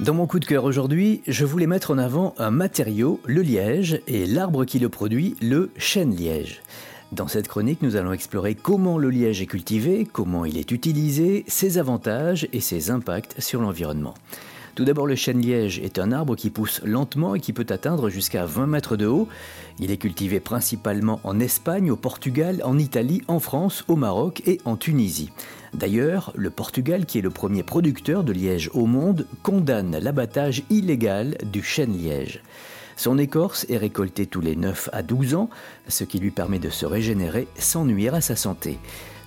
Dans mon coup de cœur aujourd'hui, je voulais mettre en avant un matériau, le liège, et l'arbre qui le produit, le chêne-liège. Dans cette chronique, nous allons explorer comment le liège est cultivé, comment il est utilisé, ses avantages et ses impacts sur l'environnement. Tout d'abord, le chêne-liège est un arbre qui pousse lentement et qui peut atteindre jusqu'à 20 mètres de haut. Il est cultivé principalement en Espagne, au Portugal, en Italie, en France, au Maroc et en Tunisie. D'ailleurs, le Portugal, qui est le premier producteur de liège au monde, condamne l'abattage illégal du chêne-liège. Son écorce est récoltée tous les 9 à 12 ans, ce qui lui permet de se régénérer sans nuire à sa santé.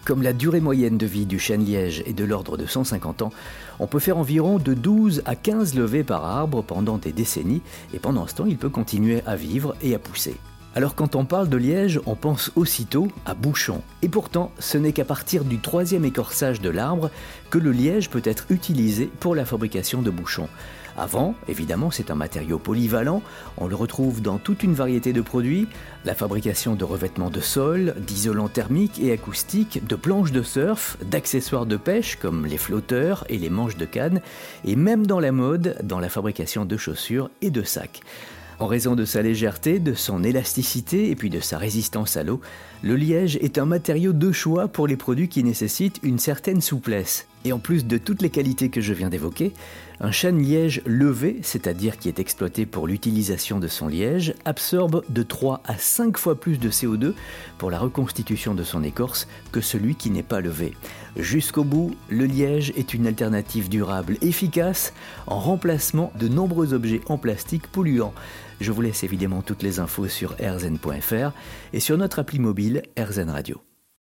Comme la durée moyenne de vie du chêne-liège est de l'ordre de 150 ans, on peut faire environ de 12 à 15 levées par arbre pendant des décennies, et pendant ce temps, il peut continuer à vivre et à pousser. Alors quand on parle de liège, on pense aussitôt à bouchon. Et pourtant, ce n'est qu'à partir du troisième écorçage de l'arbre que le liège peut être utilisé pour la fabrication de bouchons. Avant, évidemment, c'est un matériau polyvalent, on le retrouve dans toute une variété de produits, la fabrication de revêtements de sol, d'isolants thermiques et acoustiques, de planches de surf, d'accessoires de pêche comme les flotteurs et les manches de canne, et même dans la mode, dans la fabrication de chaussures et de sacs. En raison de sa légèreté, de son élasticité et puis de sa résistance à l'eau, le liège est un matériau de choix pour les produits qui nécessitent une certaine souplesse. Et en plus de toutes les qualités que je viens d'évoquer, un chêne liège levé, c'est-à-dire qui est exploité pour l'utilisation de son liège, absorbe de 3 à 5 fois plus de CO2 pour la reconstitution de son écorce que celui qui n'est pas levé. Jusqu'au bout, le liège est une alternative durable efficace en remplacement de nombreux objets en plastique polluants. Je vous laisse évidemment toutes les infos sur rzn.fr et sur notre appli mobile RZN Radio.